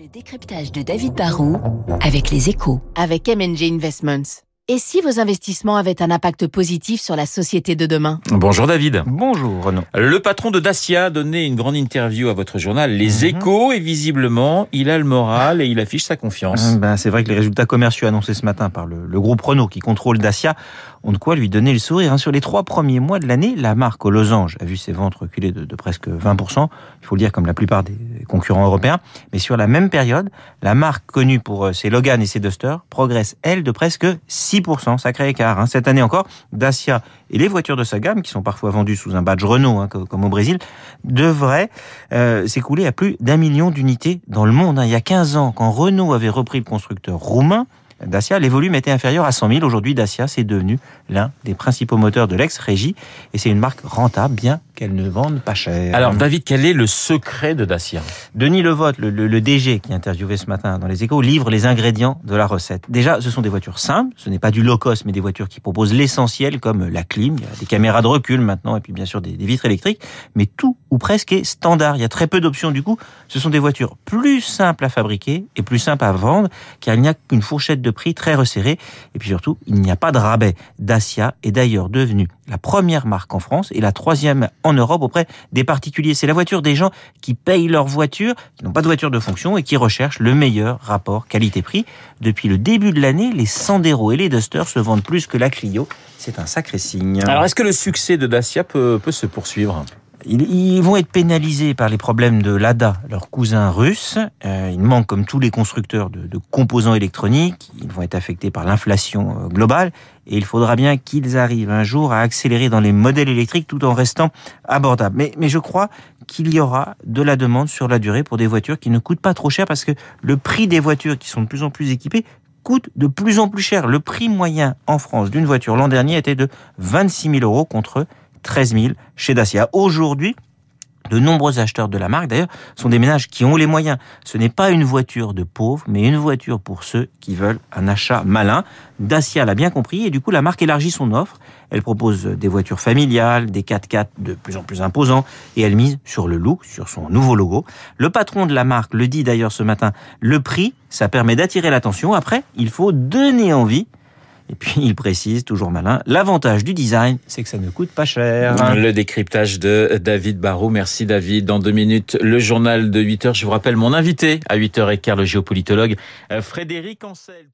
Le décryptage de David Barrault avec les échos. Avec MNG Investments. Et si vos investissements avaient un impact positif sur la société de demain Bonjour David. Bonjour Renaud. Le patron de Dacia a donné une grande interview à votre journal Les Mhm. Échos et visiblement il a le moral et il affiche sa confiance. Ben, c'est vrai que les résultats commerciaux annoncés ce matin par le, le groupe Renault qui contrôle Dacia ont de quoi lui donner le sourire. hein. Sur les trois premiers mois de l'année, la marque aux losanges a vu ses ventes reculer de, de presque 20%, il faut le dire comme la plupart des concurrents européens. Mais sur la même période, la marque connue pour euh, ses Logan et ses Duster progresse, elle, de presque 6%. Sacré écart. hein. Cette année encore, Dacia et les voitures de sa gamme, qui sont parfois vendues sous un badge Renault, hein, co- comme au Brésil, devraient euh, s'écouler à plus d'un million d'unités dans le monde. hein. Il y a 15 ans, quand Renault avait repris le constructeur roumain, Dacia, les volumes étaient inférieurs à 100 000. Aujourd'hui, Dacia, c'est devenu l'un des principaux moteurs de l'ex-régie et c'est une marque rentable, bien qu'elle ne vende pas cher. Alors David, quel est le secret de Dacia? Denis Levotte, le, le- le DG qui est interviewé ce matin dans les échos, livre les ingrédients de la recette. Déjà, ce sont des voitures simples, ce n'est pas du low cost, mais des voitures qui proposent l'essentiel comme la clim, il y a des caméras de recul maintenant, et puis bien sûr des, des vitres électriques, mais tout ou presque est standard. Il y a très peu d'options du coup. Ce sont des voitures plus simples à fabriquer et plus simples à vendre, car il n'y a qu'une fourchette de prix très resserrée, et puis surtout, il n'y a pas de rabais. Dacia est d'ailleurs devenue la première marque en France et la troisième en Europe auprès des particuliers. C'est la voiture des gens qui payent leur voiture, qui n'ont pas de voiture de fonction et qui recherchent le meilleur rapport qualité-prix. Depuis le début de l'année, les Sandero et les Duster se vendent plus que la Clio. C'est un sacré signe. Alors est-ce que le succès de Dacia peut, peut se poursuivre? Ils, vont être pénalisés par les problèmes de l'ADA, leur cousin russe. Euh, ils manquent, comme tous les constructeurs, de, composants électroniques. Ils vont être affectés par l'inflation euh, globale. Et il faudra bien qu'ils arrivent un jour à accélérer dans les modèles électriques tout en restant abordables. Mais je crois qu'il y aura de la demande sur la durée pour des voitures qui ne coûtent pas trop cher parce que le prix des voitures qui sont de plus en plus équipées coûte de plus en plus cher. Le prix moyen en France d'une voiture l'an dernier était de 26 000 euros contre 13 000 chez Dacia. Aujourd'hui, de nombreux acheteurs de la marque, d'ailleurs, sont des ménages qui ont les moyens. Ce n'est pas une voiture de pauvres, mais une voiture pour ceux qui veulent un achat malin. Dacia l'a bien compris et du coup, la marque élargit son offre. Elle propose des voitures familiales, des 4x4 de plus en plus imposants et elle mise sur le look, sur son nouveau logo. Le patron de la marque le dit d'ailleurs ce matin, le prix, ça permet d'attirer l'attention. Après, il faut donner envie. Et puis, il précise, toujours malin, l'avantage du design, c'est que ça ne coûte pas cher. Le décryptage de David Barrault. Merci David. Dans deux minutes, le journal de 8 heures. Je vous rappelle mon invité à 8h15, le géopolitologue euh, Frédéric Ancel.